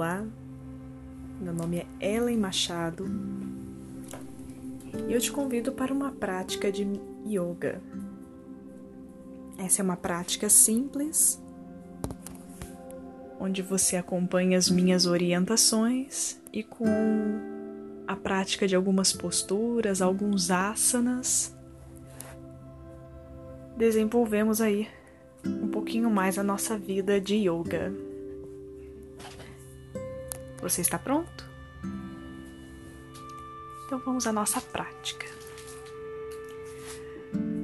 Olá, meu nome é Ellen Machado e eu te convido para uma prática de yoga. Essa é uma prática simples, onde você acompanha as minhas orientações e com a prática de algumas posturas, alguns asanas, desenvolvemos aí um pouquinho mais a nossa vida de yoga. Você está pronto? Então vamos à nossa prática.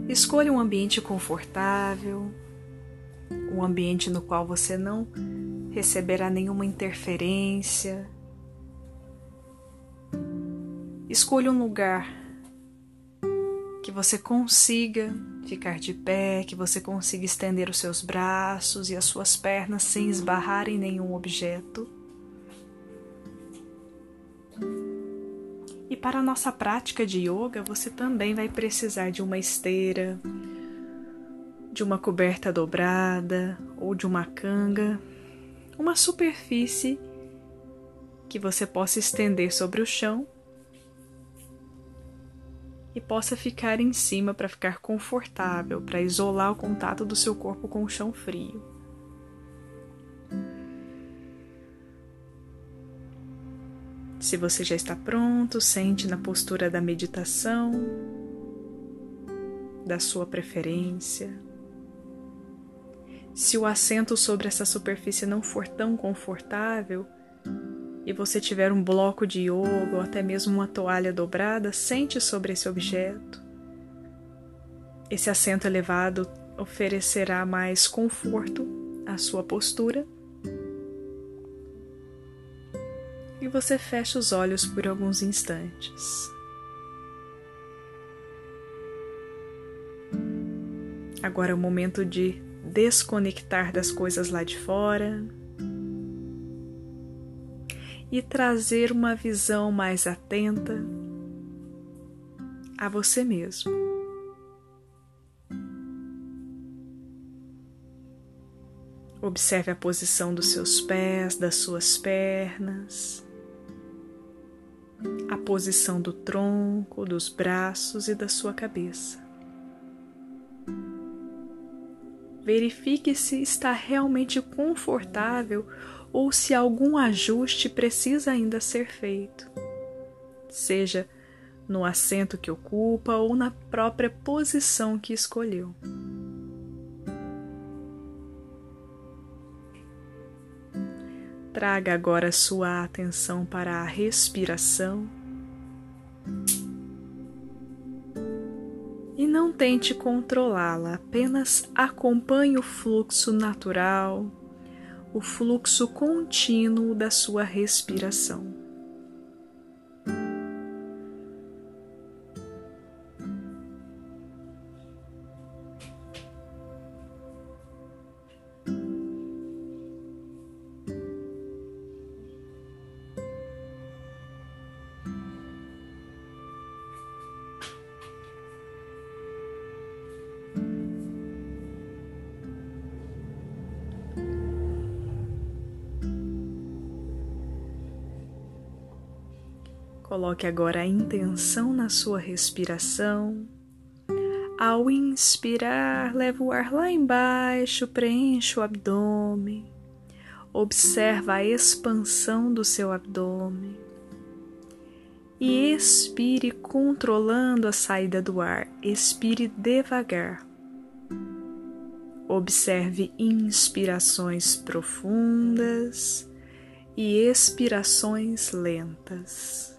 Escolha um ambiente confortável, um ambiente no qual você não receberá nenhuma interferência. Escolha um lugar que você consiga ficar de pé, que você consiga estender os seus braços e as suas pernas sem esbarrar em nenhum objeto. E para a nossa prática de yoga, você também vai precisar de uma esteira, de uma coberta dobrada ou de uma canga, uma superfície que você possa estender sobre o chão e possa ficar em cima para ficar confortável, para isolar o contato do seu corpo com o chão frio. Se você já está pronto, sente na postura da meditação, da sua preferência. Se o assento sobre essa superfície não for tão confortável, e você tiver um bloco de yoga ou até mesmo uma toalha dobrada, sente sobre esse objeto. Esse assento elevado oferecerá mais conforto à sua postura. E você fecha os olhos por alguns instantes. Agora é o momento de desconectar das coisas lá de fora e trazer uma visão mais atenta a você mesmo. Observe a posição dos seus pés, das suas pernas, a posição do tronco, dos braços e da sua cabeça. Verifique se está realmente confortável ou se algum ajuste precisa ainda ser feito, seja no assento que ocupa ou na própria posição que escolheu. Traga agora sua atenção para a respiração e não tente controlá-la, apenas acompanhe o fluxo natural o fluxo contínuo da sua respiração. Coloque agora a intenção na sua respiração. Ao inspirar, leva o ar lá embaixo, preenche o abdômen. Observa a expansão do seu abdômen. E expire controlando a saída do ar. Expire devagar. Observe inspirações profundas e expirações lentas.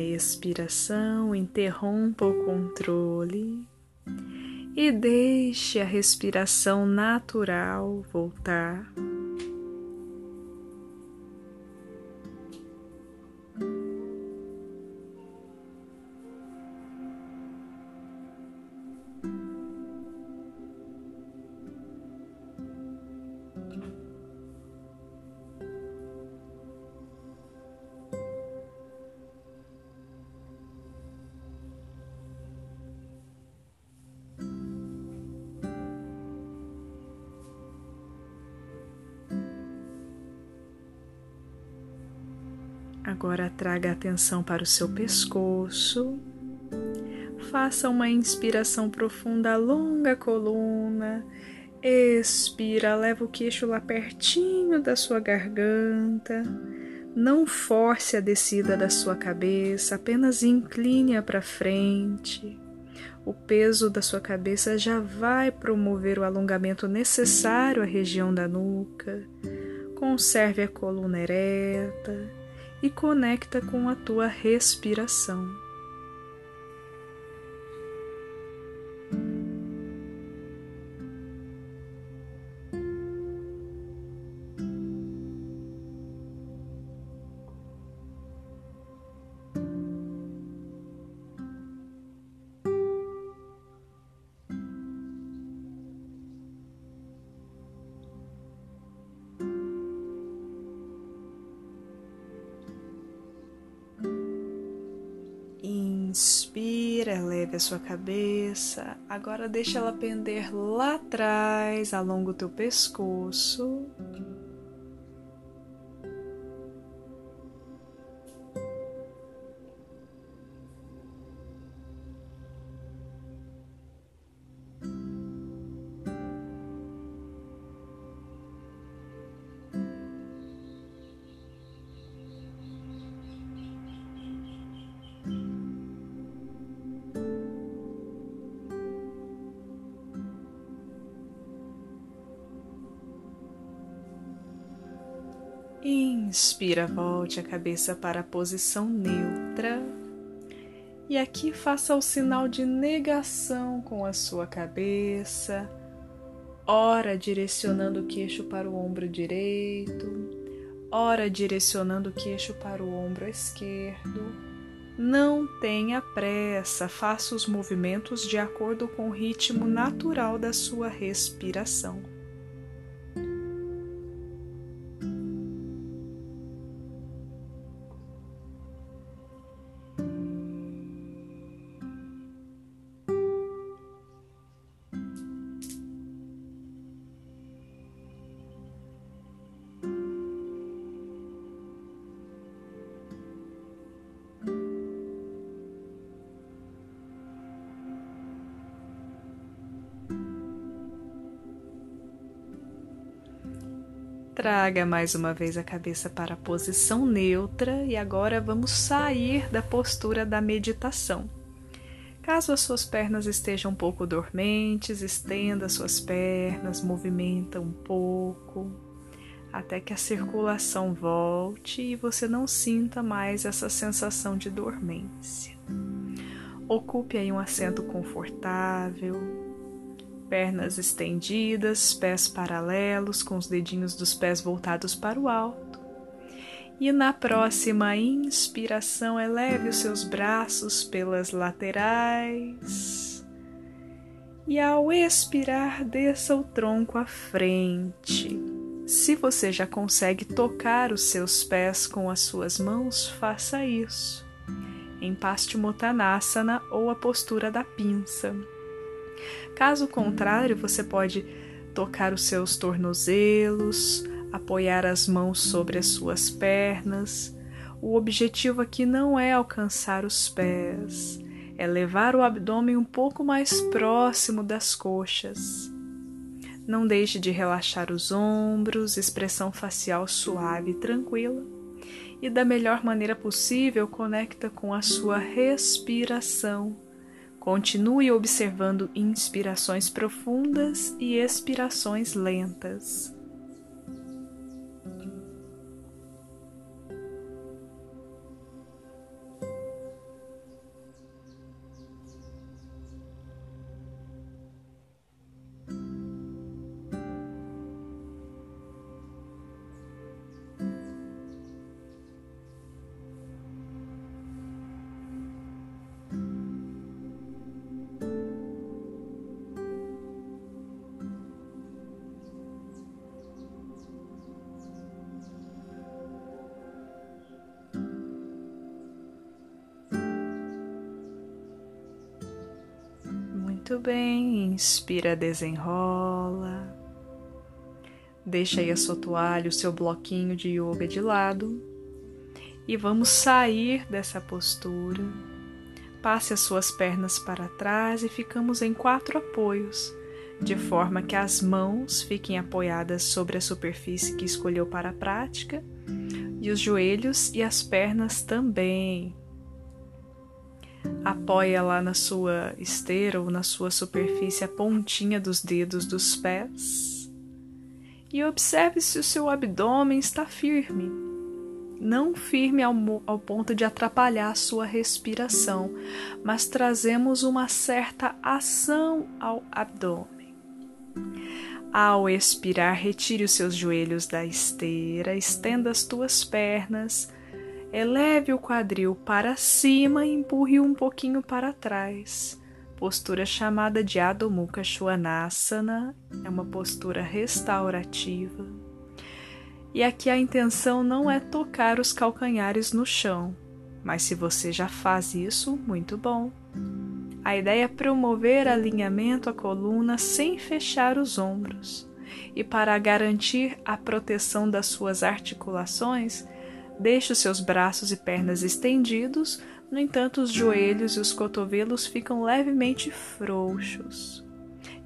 Expiração, interrompa o controle e deixe a respiração natural voltar. Traga atenção para o seu pescoço. Faça uma inspiração profunda, alonga a coluna. Expira, leva o queixo lá pertinho da sua garganta. Não force a descida da sua cabeça, apenas incline-a para frente. O peso da sua cabeça já vai promover o alongamento necessário à região da nuca. Conserve a coluna ereta e conecta com a tua respiração. A sua cabeça. Agora deixa ela pender lá atrás, alonga o teu pescoço. Inspira, volte a cabeça para a posição neutra. E aqui faça o sinal de negação com a sua cabeça, ora direcionando o queixo para o ombro direito, ora direcionando o queixo para o ombro esquerdo. Não tenha pressa, faça os movimentos de acordo com o ritmo natural da sua respiração. Traga mais uma vez a cabeça para a posição neutra e agora vamos sair da postura da meditação. Caso as suas pernas estejam um pouco dormentes, estenda suas pernas, movimenta um pouco, até que a circulação volte e você não sinta mais essa sensação de dormência. Ocupe aí um assento confortável, pernas estendidas, pés paralelos, com os dedinhos dos pés voltados para o alto. E na próxima inspiração, eleve os seus braços pelas laterais. E ao expirar, desça o tronco à frente. Se você já consegue tocar os seus pés com as suas mãos, faça isso. Em Paschimottanasana ou a postura da pinça. Caso contrário, você pode tocar os seus tornozelos, apoiar as mãos sobre as suas pernas. O objetivo aqui não é alcançar os pés, é levar o abdômen um pouco mais próximo das coxas. Não deixe de relaxar os ombros, expressão facial suave e tranquila. E da melhor maneira possível, conecta com a sua respiração Continue observando inspirações profundas e expirações lentas. Muito bem, inspira, desenrola. Deixa aí a sua toalha, o seu bloquinho de yoga de lado. E vamos sair dessa postura. Passe as suas pernas para trás e ficamos em quatro apoios, de forma que as mãos fiquem apoiadas sobre a superfície que escolheu para a prática e os joelhos e as pernas também Apoia lá na sua esteira ou na sua superfície a pontinha dos dedos dos pés e observe se o seu abdômen está firme. Não firme ao, ao ponto de atrapalhar a sua respiração, mas trazemos uma certa ação ao abdômen. Ao expirar, retire os seus joelhos da esteira, estenda as tuas pernas Eleve o quadril para cima e empurre um pouquinho para trás. Postura chamada de Adho Mukha Svanasana, é uma postura restaurativa. E aqui a intenção não é tocar os calcanhares no chão, mas se você já faz isso, muito bom. A ideia é promover alinhamento à coluna sem fechar os ombros. E para garantir a proteção das suas articulações, Deixe os seus braços e pernas estendidos, no entanto, os joelhos e os cotovelos ficam levemente frouxos.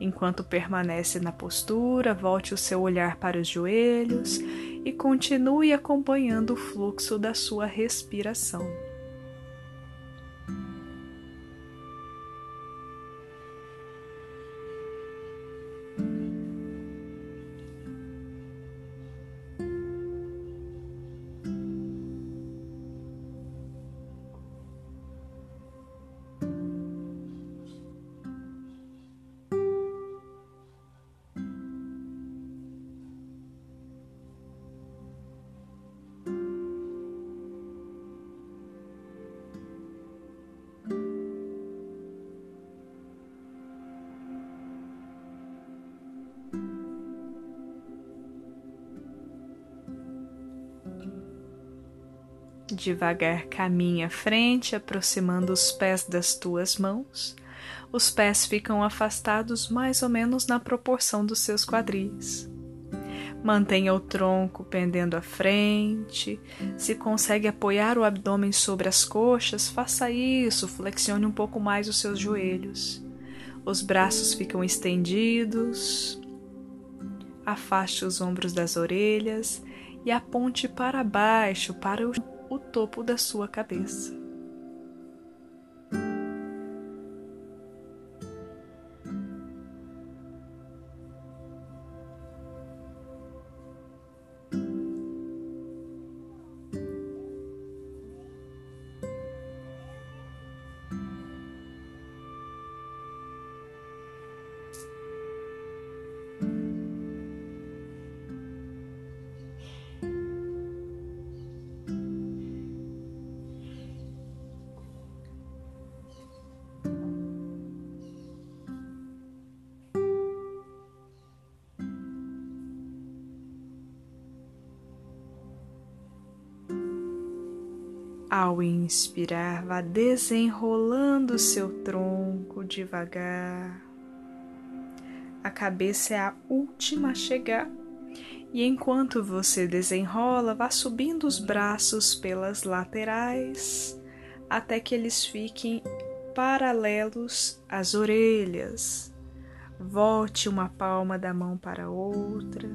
Enquanto permanece na postura, volte o seu olhar para os joelhos e continue acompanhando o fluxo da sua respiração. Devagar caminha à frente, aproximando os pés das tuas mãos. Os pés ficam afastados mais ou menos na proporção dos seus quadris. Mantenha o tronco pendendo à frente. Se consegue apoiar o abdômen sobre as coxas, faça isso. Flexione um pouco mais os seus joelhos. Os braços ficam estendidos. Afaste os ombros das orelhas e aponte para baixo, para o o topo da sua cabeça. Ao inspirar, vá desenrolando seu tronco devagar. A cabeça é a última a chegar. E enquanto você desenrola, vá subindo os braços pelas laterais até que eles fiquem paralelos às orelhas. Volte uma palma da mão para a outra.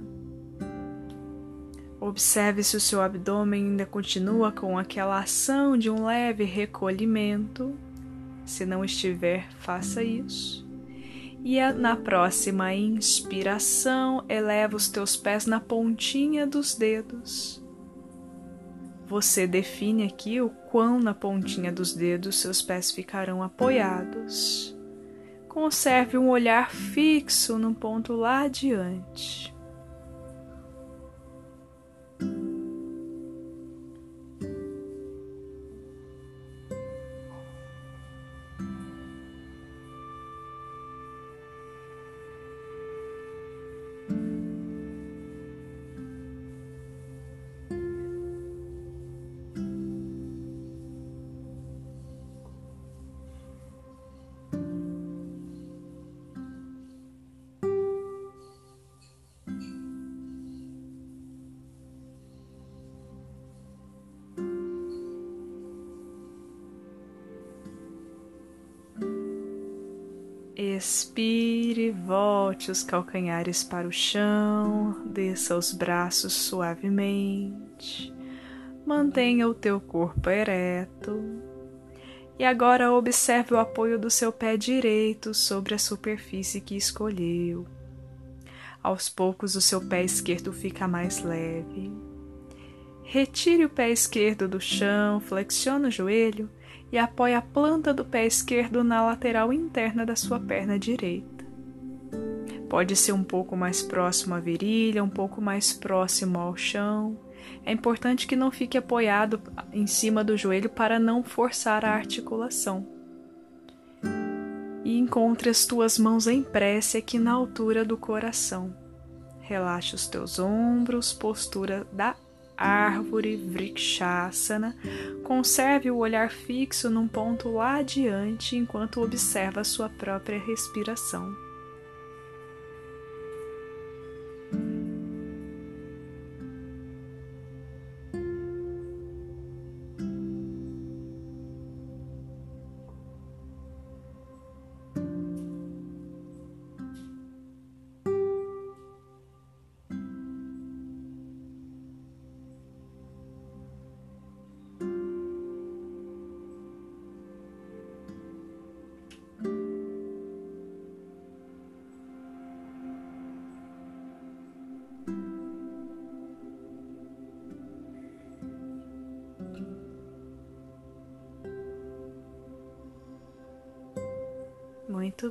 Observe se o seu abdômen ainda continua com aquela ação de um leve recolhimento. Se não estiver, faça isso. E na próxima inspiração, eleva os teus pés na pontinha dos dedos. Você define aqui o quão na pontinha dos dedos seus pés ficarão apoiados. Conserve um olhar fixo no ponto lá adiante. Expire, volte os calcanhares para o chão, desça os braços suavemente, mantenha o teu corpo ereto. E agora observe o apoio do seu pé direito sobre a superfície que escolheu. Aos poucos, o seu pé esquerdo fica mais leve. Retire o pé esquerdo do chão, flexione o joelho e apoie a planta do pé esquerdo na lateral interna da sua perna direita. Pode ser um pouco mais próximo à virilha, um pouco mais próximo ao chão. É importante que não fique apoiado em cima do joelho para não forçar a articulação. E encontre as tuas mãos em prece aqui na altura do coração. Relaxe os teus ombros, postura da árvore Vrikshasana, conserve o olhar fixo num ponto lá adiante enquanto observa sua própria respiração.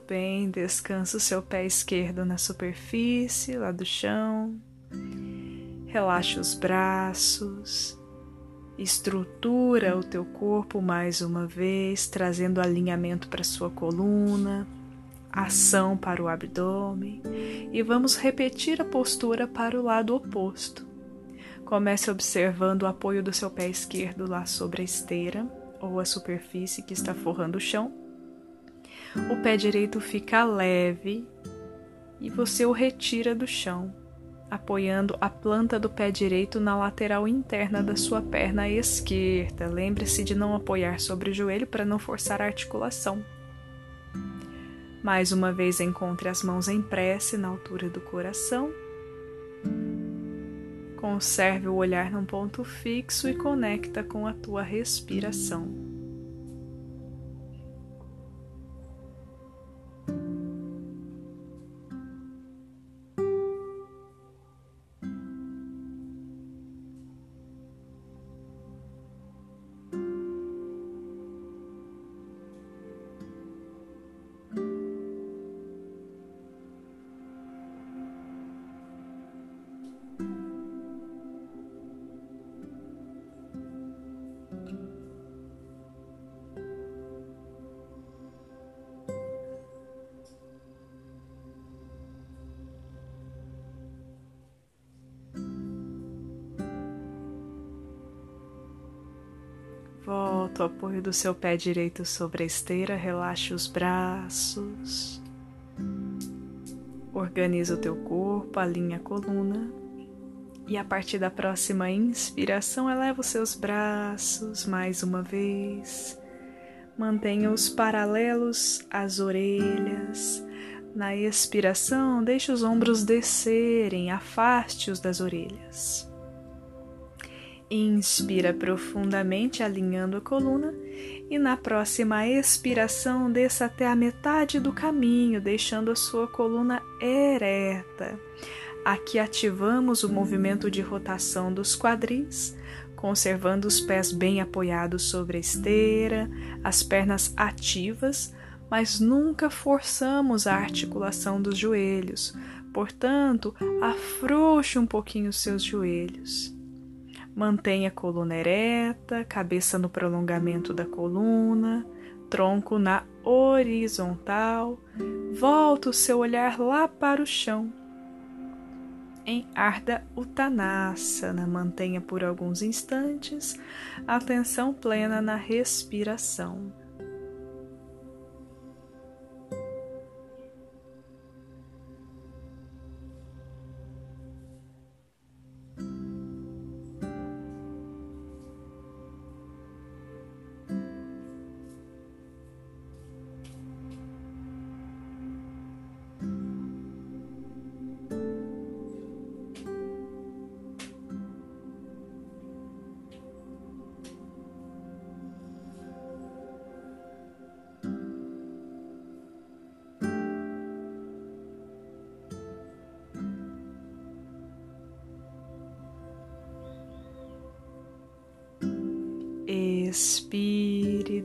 Bem, descansa o seu pé esquerdo na superfície, lá do chão. Relaxa os braços. Estrutura o teu corpo mais uma vez, trazendo alinhamento para sua coluna, ação para o abdômen. E vamos repetir a postura para o lado oposto. Comece observando o apoio do seu pé esquerdo lá sobre a esteira ou a superfície que está forrando o chão o pé direito fica leve e você o retira do chão, apoiando a planta do pé direito na lateral interna da sua perna esquerda. Lembre-se de não apoiar sobre o joelho para não forçar a articulação. Mais uma vez, encontre as mãos em prece na altura do coração. Conserve o olhar num ponto fixo e conecta com a tua respiração. Apoio do seu pé direito sobre a esteira, relaxe os braços. Organiza o teu corpo, alinha a coluna. E a partir da próxima inspiração, eleva os seus braços mais uma vez. Mantenha-os paralelos às orelhas. Na expiração, deixe os ombros descerem, afaste-os das orelhas. Inspira profundamente, alinhando a coluna, e na próxima expiração, desça até a metade do caminho, deixando a sua coluna ereta. Aqui ativamos o movimento de rotação dos quadris, conservando os pés bem apoiados sobre a esteira, as pernas ativas, mas nunca forçamos a articulação dos joelhos. Portanto, afrouxe um pouquinho os seus joelhos. Mantenha a coluna ereta, cabeça no prolongamento da coluna, tronco na horizontal. Volta o seu olhar lá para o chão. Em Ardha Uttanasana, mantenha por alguns instantes atenção plena na respiração.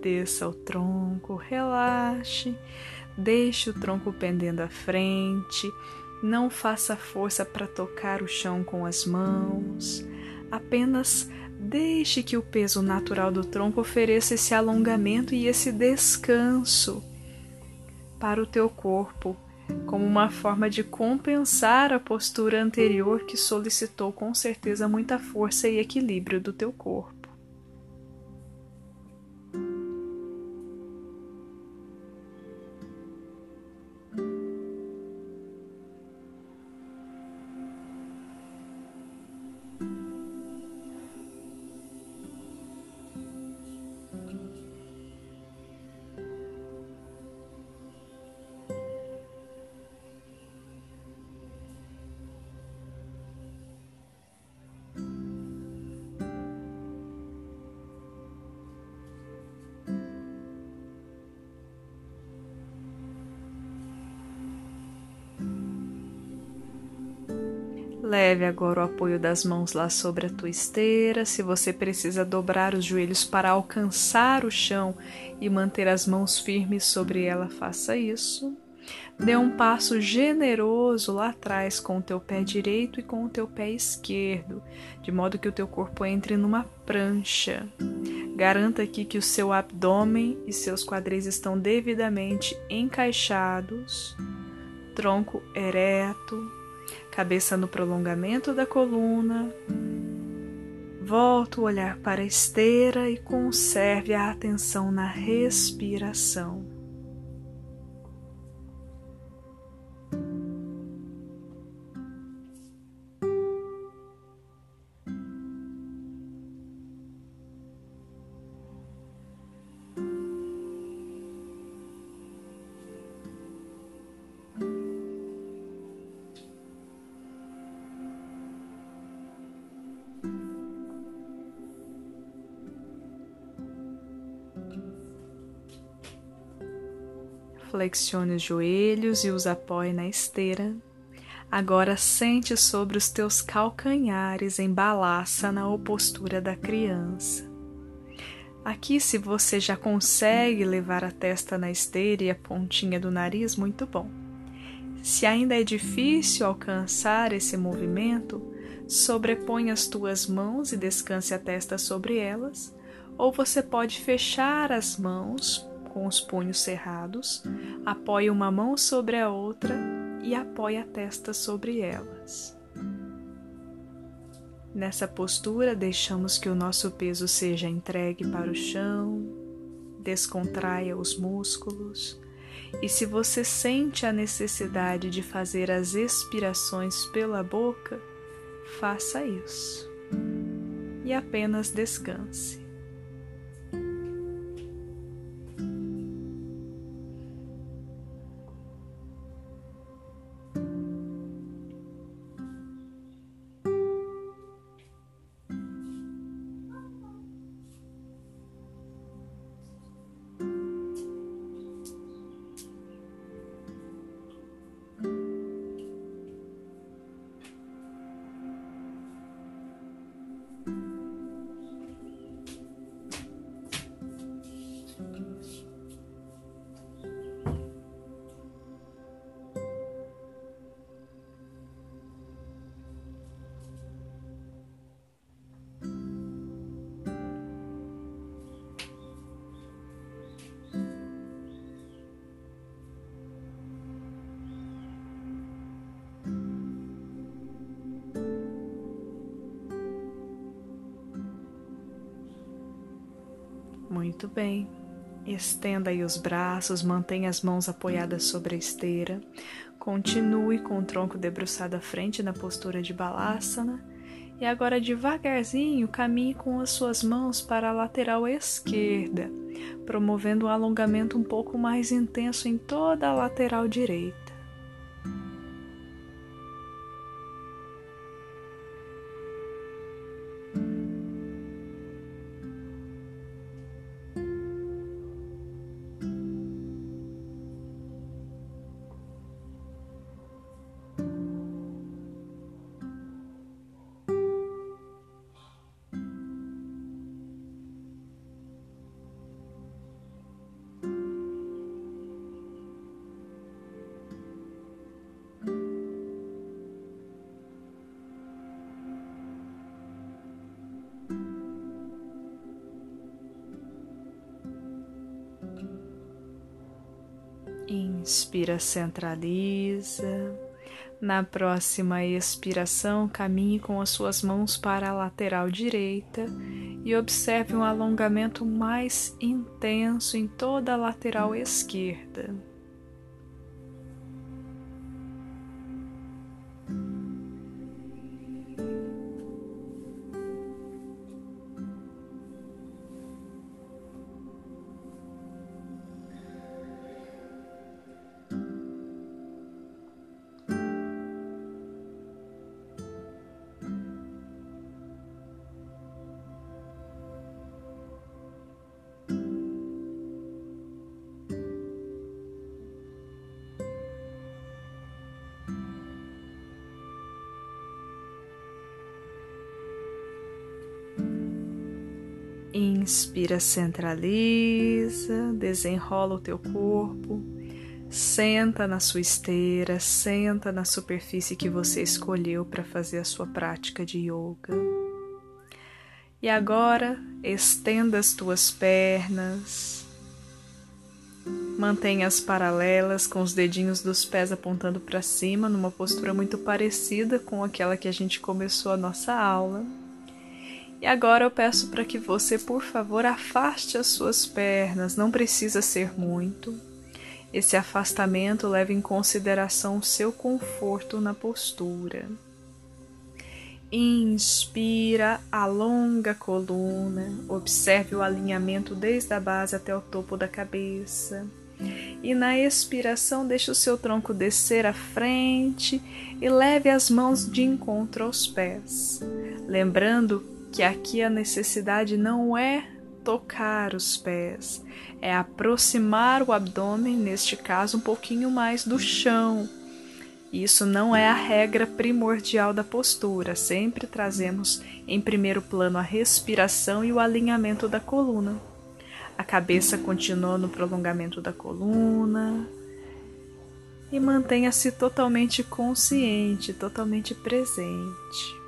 Desça o tronco, relaxe, deixe o tronco pendendo à frente, não faça força para tocar o chão com as mãos, apenas deixe que o peso natural do tronco ofereça esse alongamento e esse descanso para o teu corpo, como uma forma de compensar a postura anterior que solicitou com certeza muita força e equilíbrio do teu corpo. Leve agora o apoio das mãos lá sobre a tua esteira. Se você precisa dobrar os joelhos para alcançar o chão e manter as mãos firmes sobre ela, faça isso. Dê um passo generoso lá atrás com o teu pé direito e com o teu pé esquerdo, de modo que o teu corpo entre numa prancha. Garanta aqui que o seu abdômen e seus quadris estão devidamente encaixados, tronco ereto, cabeça no prolongamento da coluna. Volta o olhar para a esteira e conserve a atenção na respiração. Flexione os joelhos e os apoie na esteira. Agora sente sobre os teus calcanhares em balaça na postura da criança. Aqui, se você já consegue levar a testa na esteira e a pontinha do nariz, muito bom. Se ainda é difícil alcançar esse movimento, sobrepõe as tuas mãos e descanse a testa sobre elas, ou você pode fechar as mãos com os punhos cerrados, apoie uma mão sobre a outra e apoie a testa sobre elas. Nessa postura, deixamos que o nosso peso seja entregue para o chão, descontraia os músculos. E se você sente a necessidade de fazer as expirações pela boca, faça isso. E apenas descanse. Muito bem. Estenda aí os braços, mantenha as mãos apoiadas sobre a esteira. Continue com o tronco debruçado à frente na postura de balasana. E agora, devagarzinho, caminhe com as suas mãos para a lateral esquerda, promovendo um alongamento um pouco mais intenso em toda a lateral direita. Inspira, centraliza. Na próxima expiração, caminhe com as suas mãos para a lateral direita e observe um alongamento mais intenso em toda a lateral esquerda. Inspira, centraliza, desenrola o teu corpo, senta na sua esteira, senta na superfície que você escolheu para fazer a sua prática de yoga. E agora estenda as tuas pernas, mantenha-as paralelas com os dedinhos dos pés apontando para cima, numa postura muito parecida com aquela que a gente começou a nossa aula. E agora eu peço para que você, por favor, afaste as suas pernas, não precisa ser muito. Esse afastamento leva em consideração o seu conforto na postura. Inspira, alonga a coluna, observe o alinhamento desde a base até o topo da cabeça. E na expiração, deixe o seu tronco descer à frente e leve as mãos de encontro aos pés. Lembrando que aqui a necessidade não é tocar os pés, é aproximar o abdômen, neste caso, um pouquinho mais do chão. Isso não é a regra primordial da postura, sempre trazemos em primeiro plano a respiração e o alinhamento da coluna. A cabeça continua no prolongamento da coluna e mantenha-se totalmente consciente, totalmente presente.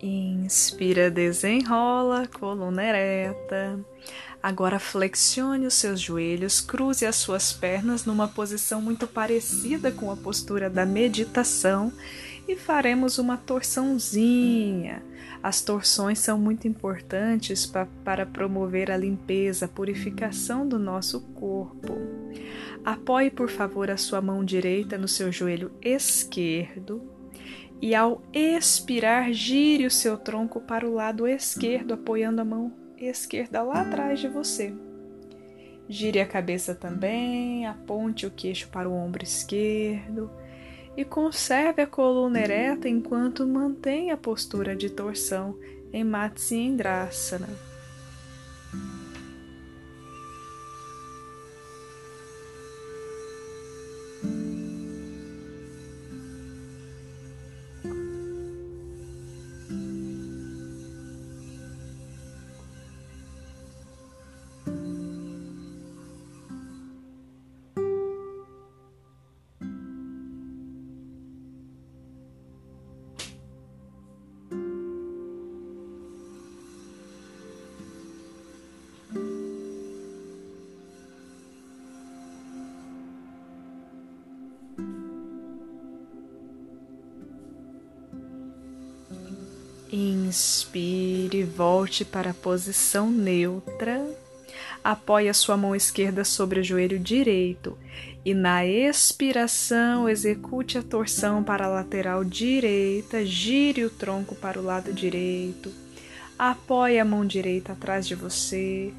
Inspira, desenrola, coluna ereta. Agora flexione os seus joelhos, cruze as suas pernas numa posição muito parecida com a postura da meditação e faremos uma torçãozinha. As torções são muito importantes pa para promover a limpeza, a purificação do nosso corpo. Apoie, por favor, a sua mão direita no seu joelho esquerdo e ao expirar, gire o seu tronco para o lado esquerdo, apoiando a mão esquerda lá atrás de você. Gire a cabeça também, aponte o queixo para o ombro esquerdo e conserve a coluna ereta enquanto mantém a postura de torção em Matsyendrasana. Inspire, volte para a posição neutra. Apoie a sua mão esquerda sobre o joelho direito e na expiração execute a torção para a lateral direita, gire o tronco para o lado direito, apoie a mão direita atrás de você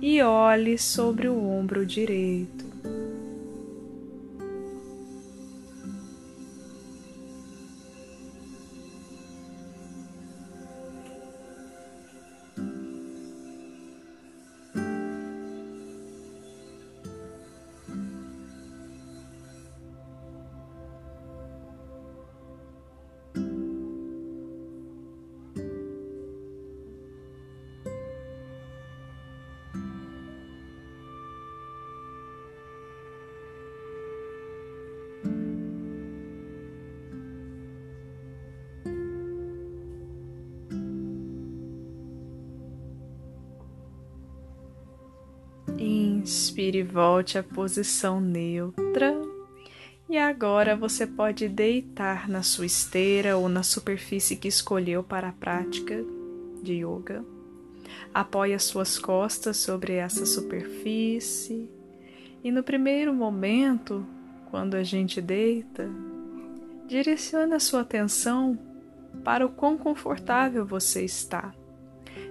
e olhe sobre o ombro direito. Inspire e volte à posição neutra. E agora você pode deitar na sua esteira ou na superfície que escolheu para a prática de yoga. Apoie as suas costas sobre essa superfície. E no primeiro momento, quando a gente deita, direcione a sua atenção para o quão confortável você está.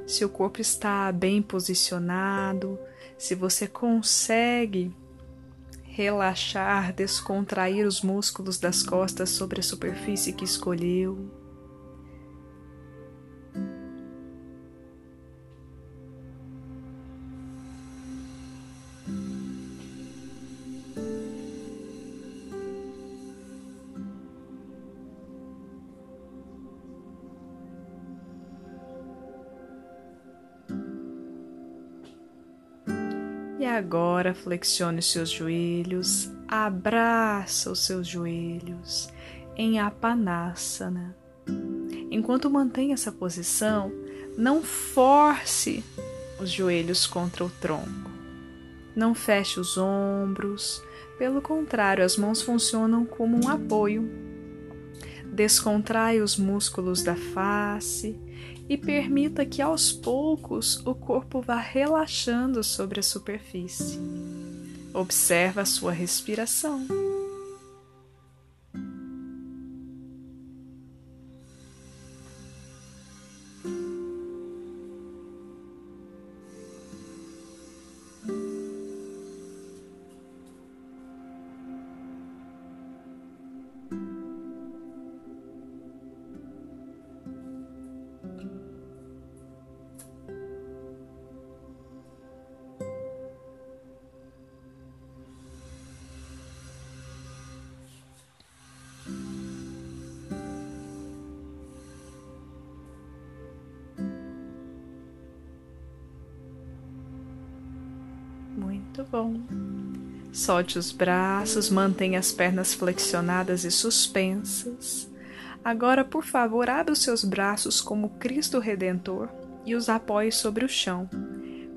Se o corpo está bem posicionado, se você consegue relaxar, descontrair os músculos das costas sobre a superfície que escolheu. Agora flexione os seus joelhos, abraça os seus joelhos em Apanasana. Enquanto mantém essa posição, não force os joelhos contra o tronco. Não feche os ombros, pelo contrário, as mãos funcionam como um apoio. Descontrai os músculos da face e permita que aos poucos o corpo vá relaxando sobre a superfície. Observe a sua respiração. Muito bom. Solte os braços, mantenha as pernas flexionadas e suspensas. Agora, por favor, abra os seus braços como Cristo Redentor e os apoie sobre o chão,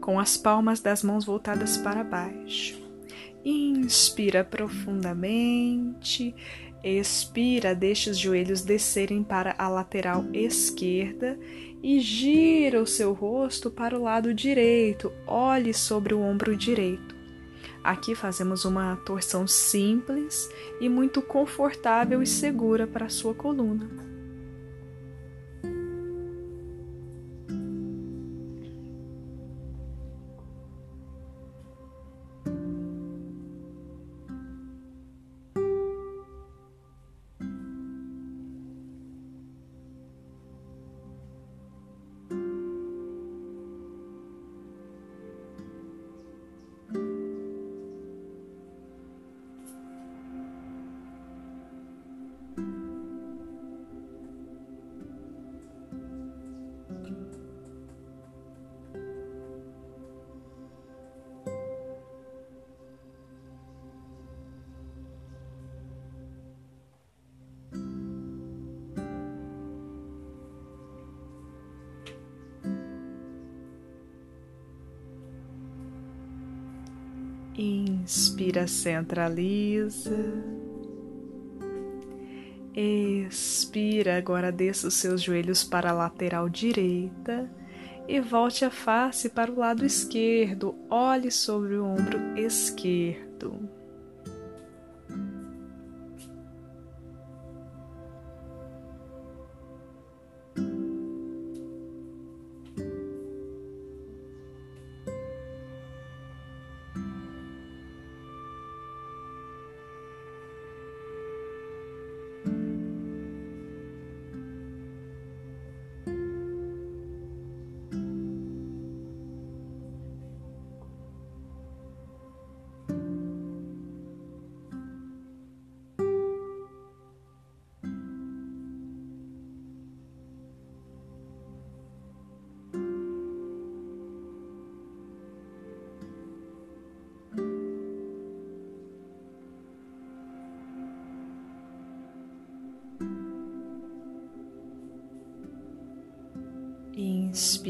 com as palmas das mãos voltadas para baixo. Inspira profundamente, expira, deixe os joelhos descerem para a lateral esquerda e gira o seu rosto para o lado direito, olhe sobre o ombro direito. Aqui fazemos uma torção simples e muito confortável e segura para a sua coluna. Inspira, centraliza. Expira, agora desça os seus joelhos para a lateral direita e volte a face para o lado esquerdo. Olhe sobre o ombro esquerdo.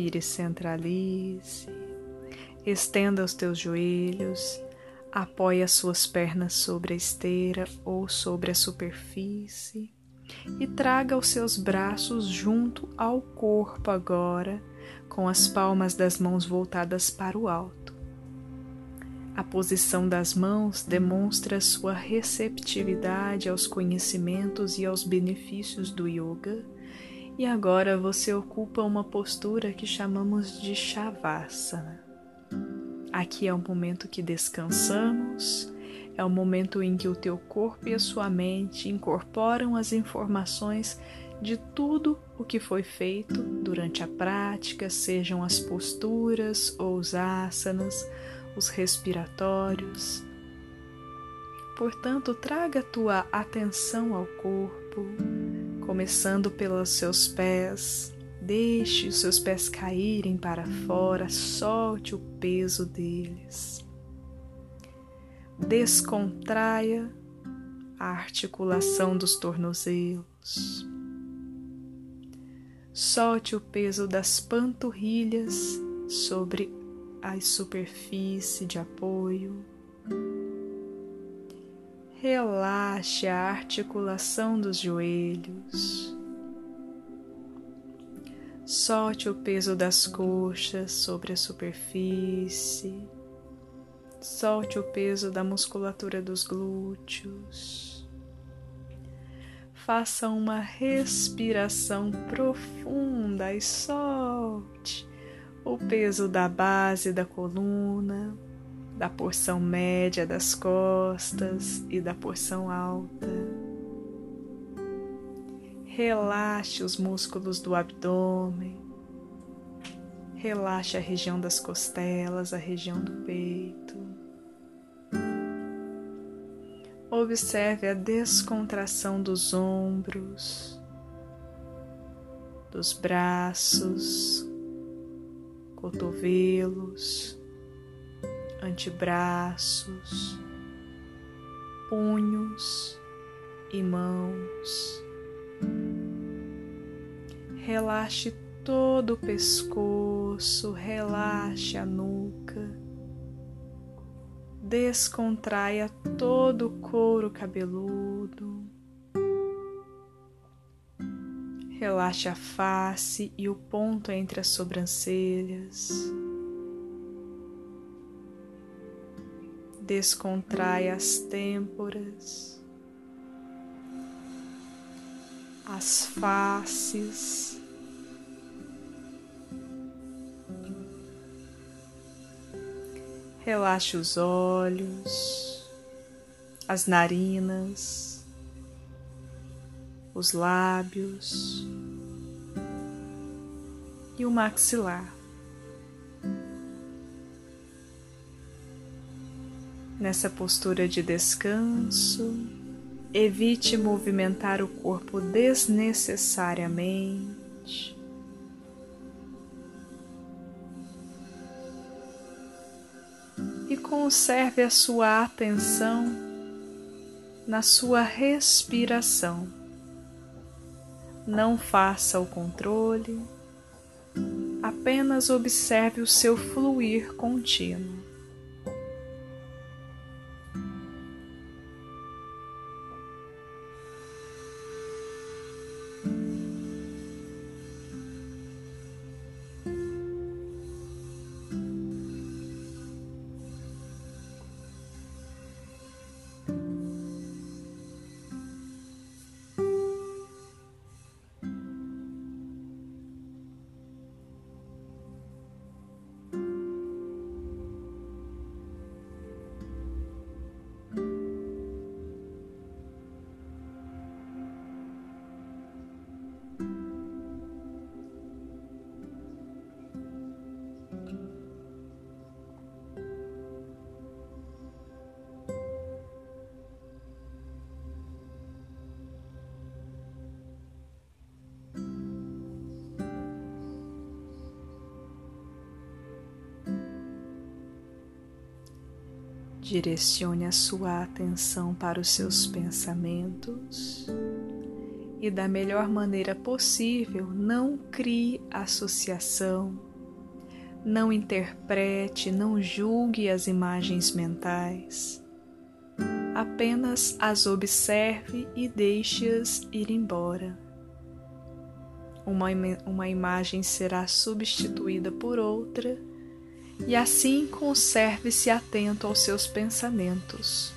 Inspire, centralize. Estenda os teus joelhos, apoie as suas pernas sobre a esteira ou sobre a superfície e traga os seus braços junto ao corpo agora, com as palmas das mãos voltadas para o alto. A posição das mãos demonstra sua receptividade aos conhecimentos e aos benefícios do yoga. E agora você ocupa uma postura que chamamos de Shavasana. Aqui é o momento que descansamos, é o momento em que o teu corpo e a sua mente incorporam as informações de tudo o que foi feito durante a prática, sejam as posturas ou os asanas os respiratórios. Portanto, traga tua atenção ao corpo, começando pelos seus pés. Deixe os seus pés caírem para fora, solte o peso deles. Descontraia a articulação dos tornozelos. Solte o peso das panturrilhas sobre a superfície de apoio. Relaxe a articulação dos joelhos. Solte o peso das coxas sobre a superfície. Solte o peso da musculatura dos glúteos. Faça uma respiração profunda e solte o peso da base da coluna, da porção média das costas e da porção alta. Relaxe os músculos do abdômen. Relaxe a região das costelas, a região do peito. Observe a descontração dos ombros, dos braços, cotovelos, antebraços, punhos e mãos. Relaxe todo o pescoço, relaxe a nuca, descontraia todo o couro cabeludo. Relaxe a face e o ponto entre as sobrancelhas. Descontrai as têmporas, as faces. Relaxe os olhos, as narinas os lábios e o maxilar. Nessa postura de descanso, evite movimentar o corpo desnecessariamente. E conserve a sua atenção na sua respiração não faça o controle, apenas observe o seu fluir contínuo. Direcione a sua atenção para os seus pensamentos e, da melhor maneira possível, não crie associação, Não interprete, não julgue as imagens mentais. Apenas as observe e deixe-as ir embora. Uma, uma imagem será substituída por outra, e assim conserve-se atento aos seus pensamentos.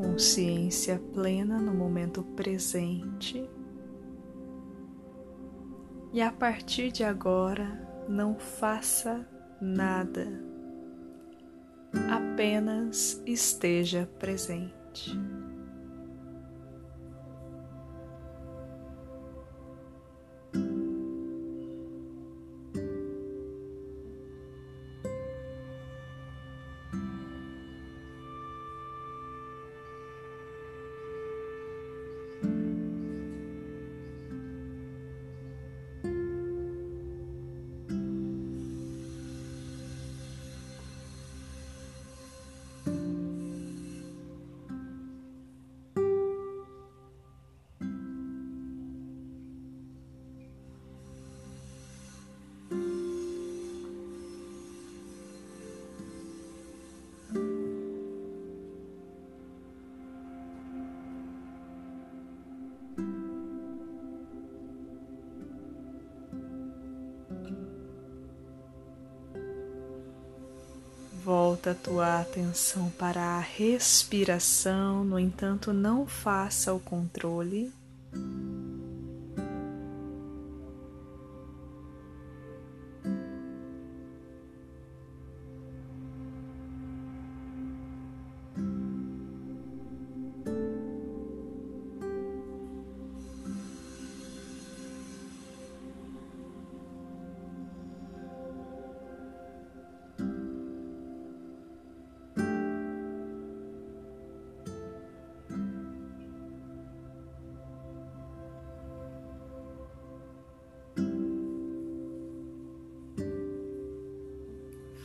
Consciência plena no momento presente. E a partir de agora, não faça nada, apenas esteja presente. A tua atenção para a respiração, no entanto, não faça o controle.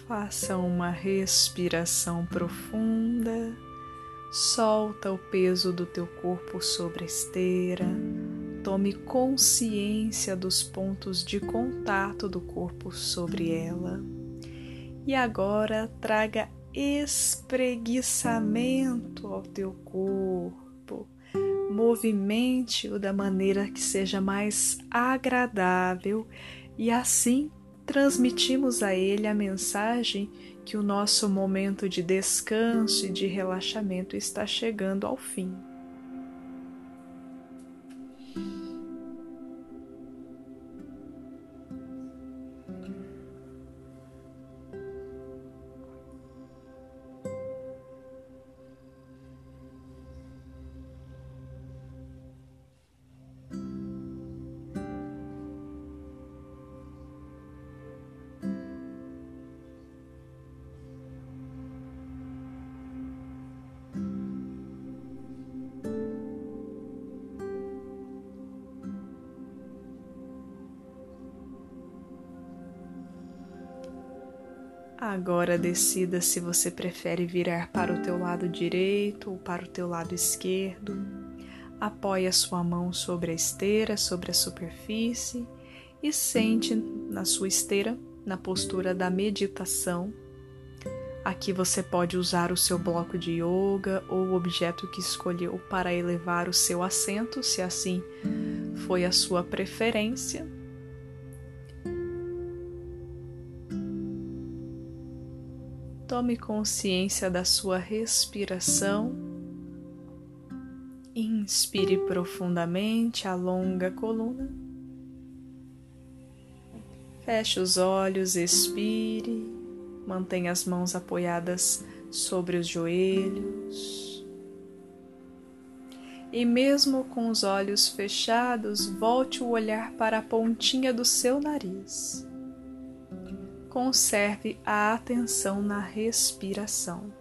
Faça uma respiração profunda, solta o peso do teu corpo sobre a esteira, tome consciência dos pontos de contato do corpo sobre ela. E agora traga espreguiçamento ao teu corpo. Movimente-o da maneira que seja mais agradável e assim transmitimos a ele a mensagem que o nosso momento de descanso e de relaxamento está chegando ao fim. Agora decida se você prefere virar para o teu lado direito ou para o teu lado esquerdo. Apoie a sua mão sobre a esteira, sobre a superfície e sente na sua esteira, na postura da meditação. Aqui você pode usar o seu bloco de yoga ou o objeto que escolheu para elevar o seu assento, se assim foi a sua preferência. Tome consciência da sua respiração. Inspire profundamente, alonga a coluna. Feche os olhos, expire. Mantenha as mãos apoiadas sobre os joelhos. E mesmo com os olhos fechados, volte o olhar para a pontinha do seu nariz conserve a atenção na respiração.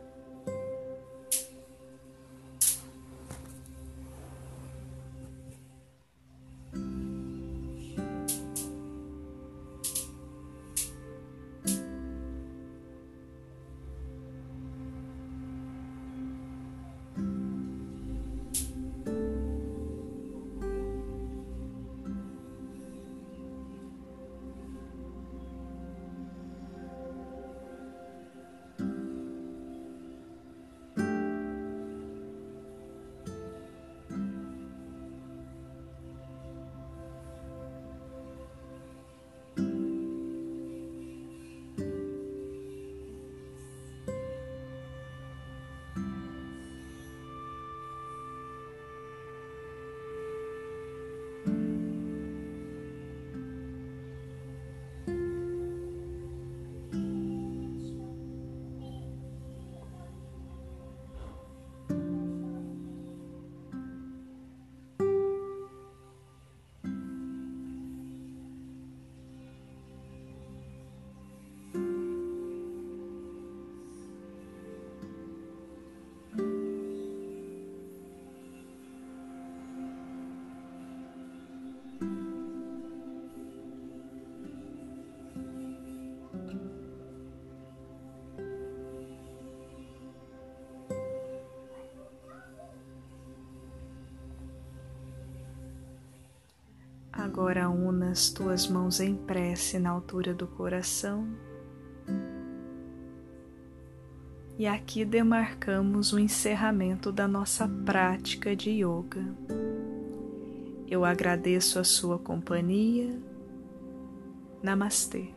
Agora una as tuas mãos em prece na altura do coração. E aqui demarcamos o encerramento da nossa prática de yoga. Eu agradeço a sua companhia. Namastê.